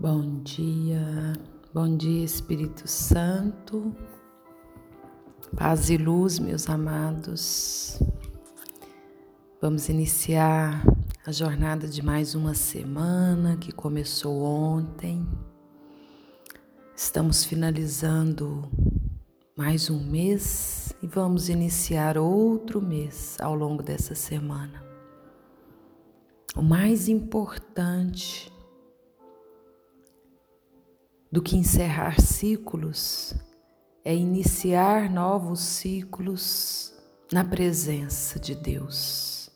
Bom dia, bom dia Espírito Santo, paz e luz, meus amados. Vamos iniciar a jornada de mais uma semana que começou ontem. Estamos finalizando mais um mês e vamos iniciar outro mês ao longo dessa semana. O mais importante do que encerrar ciclos é iniciar novos ciclos na presença de Deus,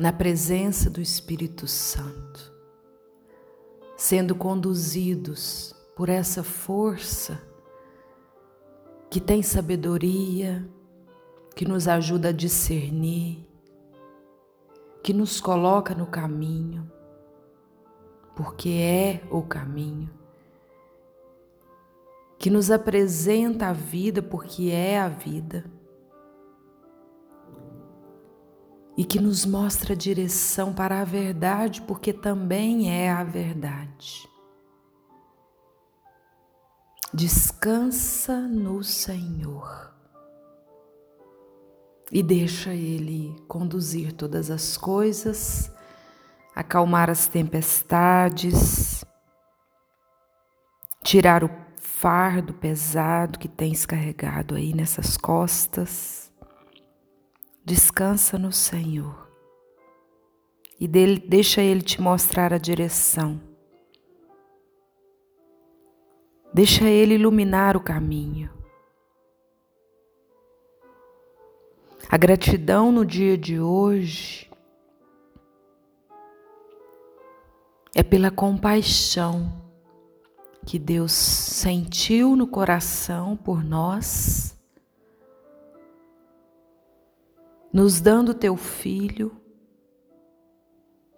na presença do Espírito Santo, sendo conduzidos por essa força que tem sabedoria, que nos ajuda a discernir, que nos coloca no caminho, porque é o caminho que nos apresenta a vida porque é a vida e que nos mostra a direção para a verdade porque também é a verdade. Descansa no Senhor e deixa Ele conduzir todas as coisas, acalmar as tempestades, tirar o fardo pesado que tens carregado aí nessas costas. Descansa no Senhor e dele, deixa Ele te mostrar a direção. Deixa Ele iluminar o caminho. A gratidão no dia de hoje é pela compaixão que Deus sentiu no coração por nós, nos dando teu filho,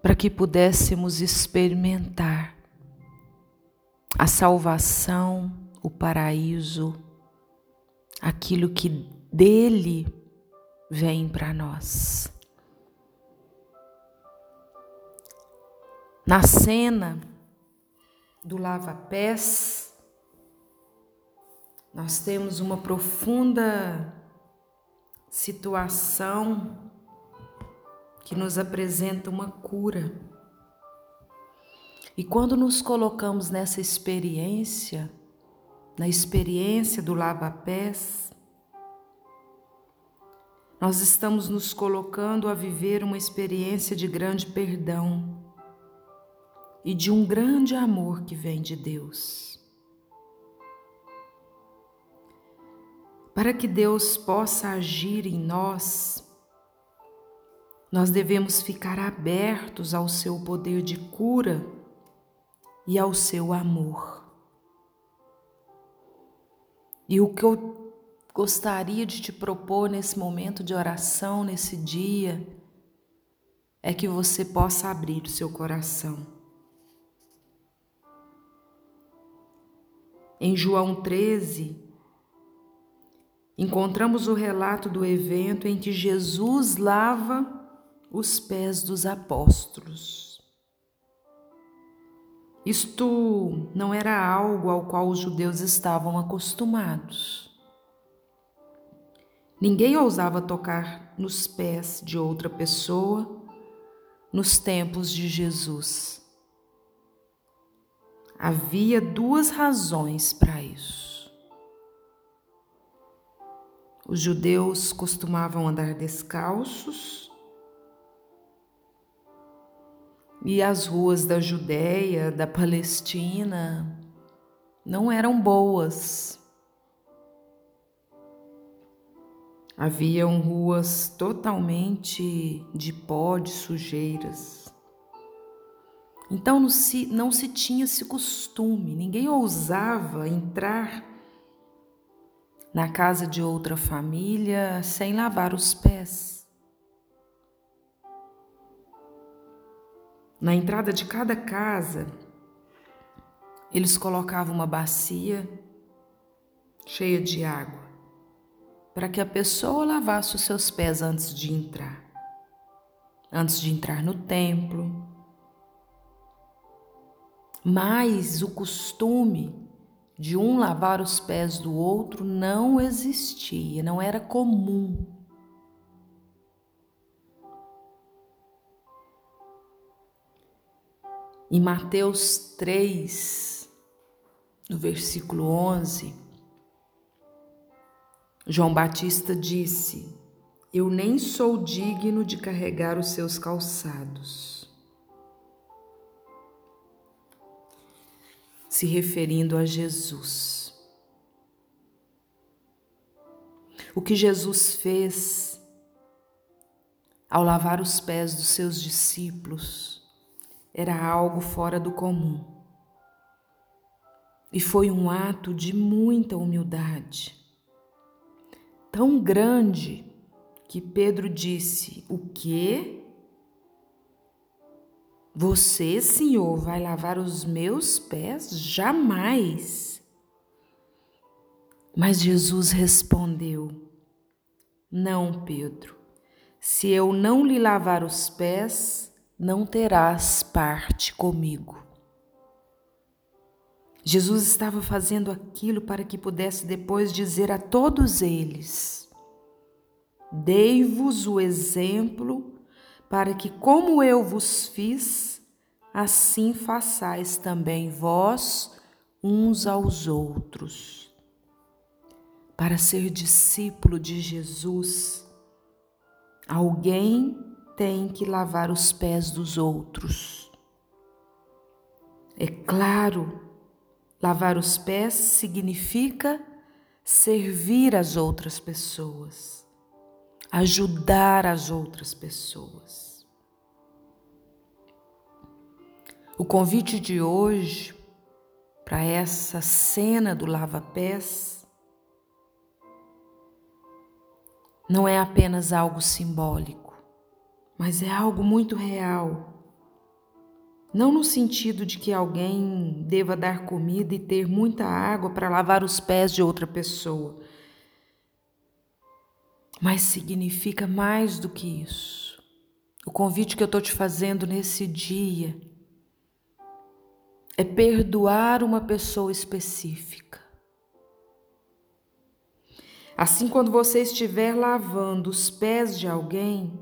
para que pudéssemos experimentar a salvação, o paraíso, aquilo que dele vem para nós. Na cena, do lava-pés, nós temos uma profunda situação que nos apresenta uma cura. E quando nos colocamos nessa experiência, na experiência do lava-pés, nós estamos nos colocando a viver uma experiência de grande perdão e de um grande amor que vem de Deus. Para que Deus possa agir em nós, nós devemos ficar abertos ao seu poder de cura e ao seu amor. E o que eu gostaria de te propor nesse momento de oração, nesse dia, é que você possa abrir o seu coração Em João 13, encontramos o relato do evento em que Jesus lava os pés dos apóstolos. Isto não era algo ao qual os judeus estavam acostumados. Ninguém ousava tocar nos pés de outra pessoa nos tempos de Jesus. Havia duas razões para isso. Os judeus costumavam andar descalços e as ruas da Judéia, da Palestina, não eram boas. Haviam ruas totalmente de pó, de sujeiras. Então não se, não se tinha esse costume, ninguém ousava entrar na casa de outra família sem lavar os pés. Na entrada de cada casa, eles colocavam uma bacia cheia de água para que a pessoa lavasse os seus pés antes de entrar. Antes de entrar no templo, Mas o costume de um lavar os pés do outro não existia, não era comum. Em Mateus 3, no versículo 11, João Batista disse: Eu nem sou digno de carregar os seus calçados. Se referindo a Jesus. O que Jesus fez ao lavar os pés dos seus discípulos era algo fora do comum. E foi um ato de muita humildade, tão grande que Pedro disse: O quê? Você, Senhor, vai lavar os meus pés? Jamais. Mas Jesus respondeu: Não, Pedro, se eu não lhe lavar os pés, não terás parte comigo. Jesus estava fazendo aquilo para que pudesse depois dizer a todos eles: Dei-vos o exemplo para que, como eu vos fiz, assim façais também vós uns aos outros. Para ser discípulo de Jesus, alguém tem que lavar os pés dos outros. É claro, lavar os pés significa servir as outras pessoas, ajudar as outras pessoas. O convite de hoje para essa cena do lava-pés não é apenas algo simbólico mas é algo muito real. Não no sentido de que alguém deva dar comida e ter muita água para lavar os pés de outra pessoa, mas significa mais do que isso. O convite que eu estou te fazendo nesse dia é perdoar uma pessoa específica. Assim, quando você estiver lavando os pés de alguém,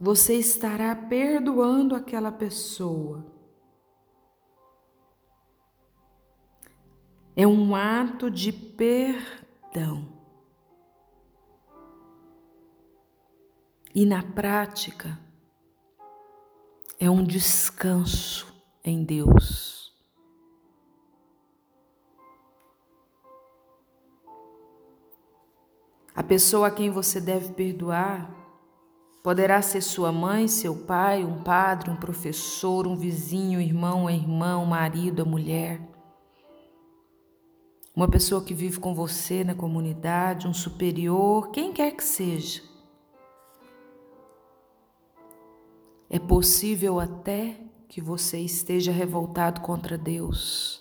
você estará perdoando aquela pessoa. É um ato de perdão. E na prática, é um descanso em Deus. A pessoa a quem você deve perdoar Poderá ser sua mãe, seu pai, um padre, um professor, um vizinho, irmão, a irmã, um marido, a mulher. Uma pessoa que vive com você na comunidade, um superior, quem quer que seja. É possível até que você esteja revoltado contra Deus.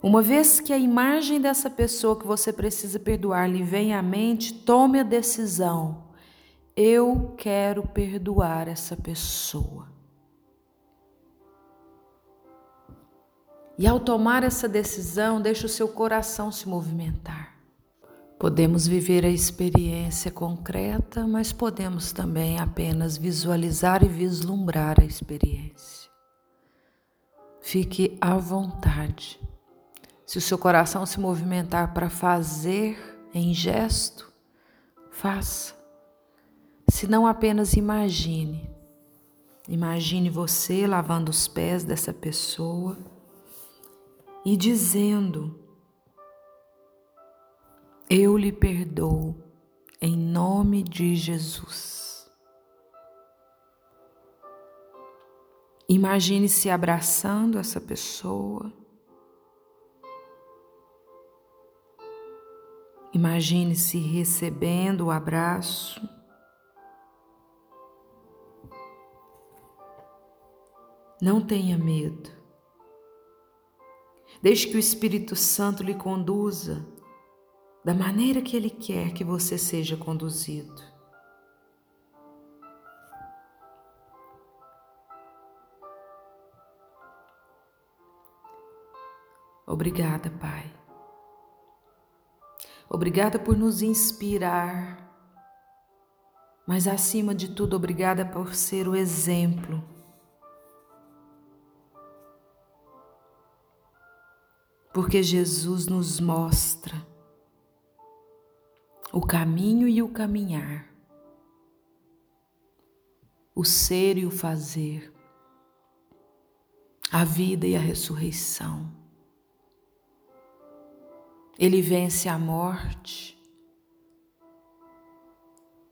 Uma vez que a imagem dessa pessoa que você precisa perdoar lhe vem à mente, tome a decisão. Eu quero perdoar essa pessoa. E ao tomar essa decisão, deixe o seu coração se movimentar. Podemos viver a experiência concreta, mas podemos também apenas visualizar e vislumbrar a experiência. Fique à vontade. Se o seu coração se movimentar para fazer em gesto, faça. Se não apenas imagine. Imagine você lavando os pés dessa pessoa e dizendo: Eu lhe perdoo em nome de Jesus. Imagine se abraçando essa pessoa Imagine-se recebendo o abraço. Não tenha medo. Deixe que o Espírito Santo lhe conduza da maneira que Ele quer que você seja conduzido. Obrigada, Pai. Obrigada por nos inspirar, mas acima de tudo, obrigada por ser o exemplo. Porque Jesus nos mostra o caminho e o caminhar, o ser e o fazer, a vida e a ressurreição. Ele vence a morte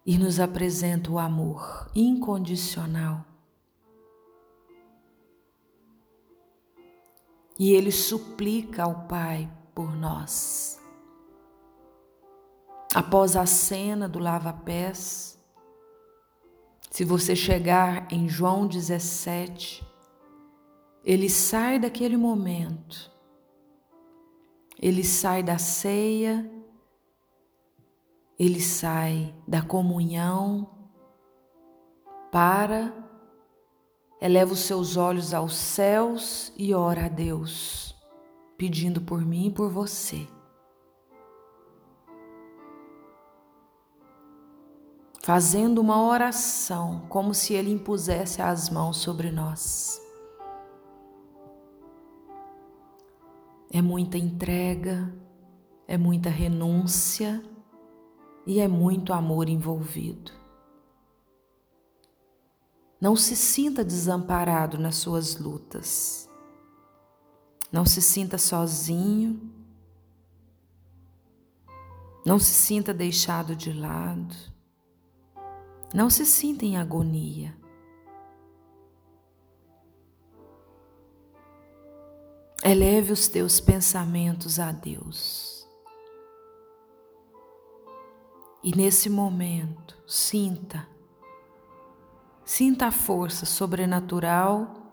e nos apresenta o amor incondicional. E ele suplica ao Pai por nós. Após a cena do lava-pés, se você chegar em João 17, ele sai daquele momento ele sai da ceia, ele sai da comunhão para, eleva os seus olhos aos céus e ora a Deus, pedindo por mim e por você. Fazendo uma oração, como se ele impusesse as mãos sobre nós. É muita entrega, é muita renúncia e é muito amor envolvido. Não se sinta desamparado nas suas lutas. Não se sinta sozinho. Não se sinta deixado de lado. Não se sinta em agonia. Eleve os teus pensamentos a Deus. E nesse momento, sinta, sinta a força sobrenatural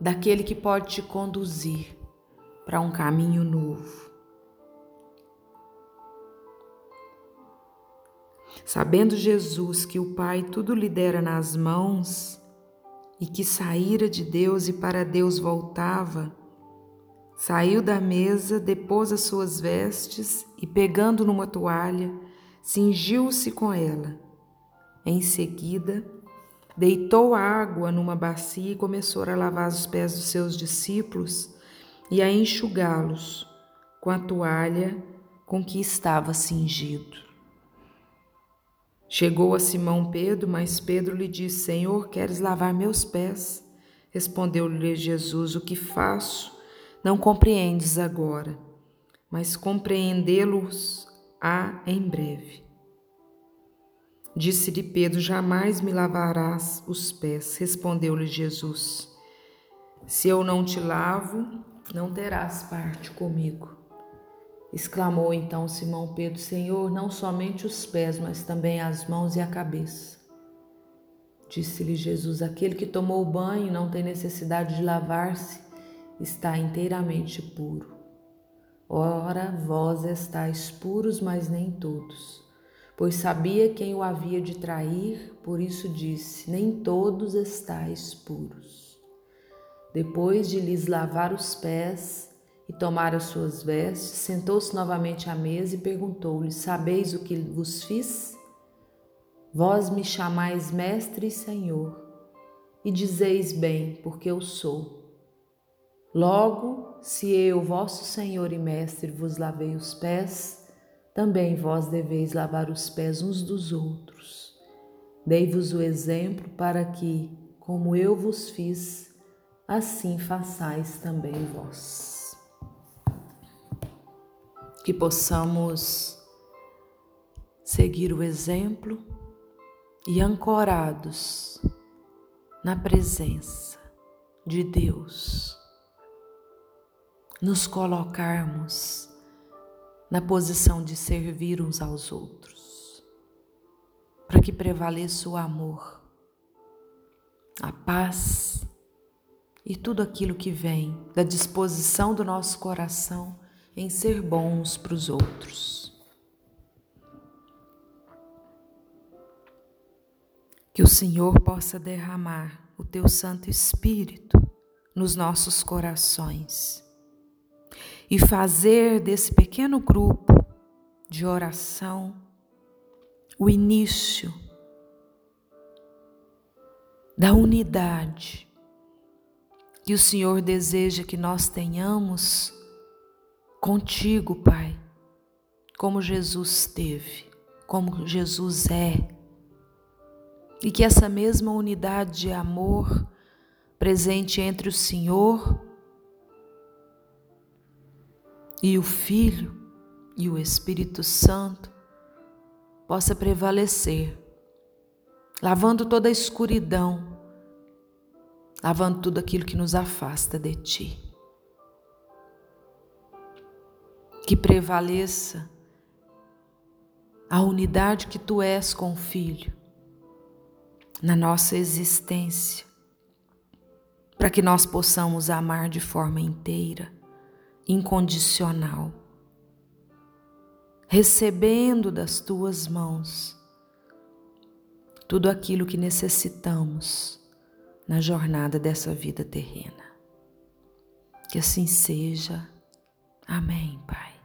daquele que pode te conduzir para um caminho novo. Sabendo Jesus que o Pai tudo lhe dera nas mãos, e que saíra de Deus e para Deus voltava, saiu da mesa, depôs as suas vestes e, pegando numa toalha, cingiu-se com ela. Em seguida, deitou água numa bacia e começou a lavar os pés dos seus discípulos e a enxugá-los com a toalha com que estava cingido. Chegou a Simão Pedro, mas Pedro lhe disse: Senhor, queres lavar meus pés? Respondeu-lhe Jesus: O que faço não compreendes agora, mas compreendê-los há em breve. Disse-lhe Pedro: Jamais me lavarás os pés. Respondeu-lhe Jesus: Se eu não te lavo, não terás parte comigo. Exclamou então Simão Pedro: Senhor, não somente os pés, mas também as mãos e a cabeça. Disse-lhe Jesus: Aquele que tomou banho não tem necessidade de lavar-se, está inteiramente puro. Ora, vós estáis puros, mas nem todos. Pois sabia quem o havia de trair, por isso disse: Nem todos estáis puros. Depois de lhes lavar os pés, e tomar as suas vestes, sentou-se novamente à mesa e perguntou-lhe: Sabeis o que vos fiz? Vós me chamais mestre e senhor, e dizeis bem, porque eu sou. Logo, se eu, vosso senhor e mestre, vos lavei os pés, também vós deveis lavar os pés uns dos outros. Dei-vos o exemplo para que, como eu vos fiz, assim façais também vós que possamos seguir o exemplo e ancorados na presença de Deus, nos colocarmos na posição de servir uns aos outros, para que prevaleça o amor, a paz e tudo aquilo que vem da disposição do nosso coração em ser bons para os outros. Que o Senhor possa derramar o teu Santo Espírito nos nossos corações e fazer desse pequeno grupo de oração o início da unidade que o Senhor deseja que nós tenhamos contigo, Pai, como Jesus teve, como Jesus é. E que essa mesma unidade de amor presente entre o Senhor e o Filho e o Espírito Santo possa prevalecer, lavando toda a escuridão, lavando tudo aquilo que nos afasta de Ti. Que prevaleça a unidade que Tu és com o Filho na nossa existência, para que nós possamos amar de forma inteira, incondicional recebendo das tuas mãos tudo aquilo que necessitamos na jornada dessa vida terrena. Que assim seja. Amém, Pai.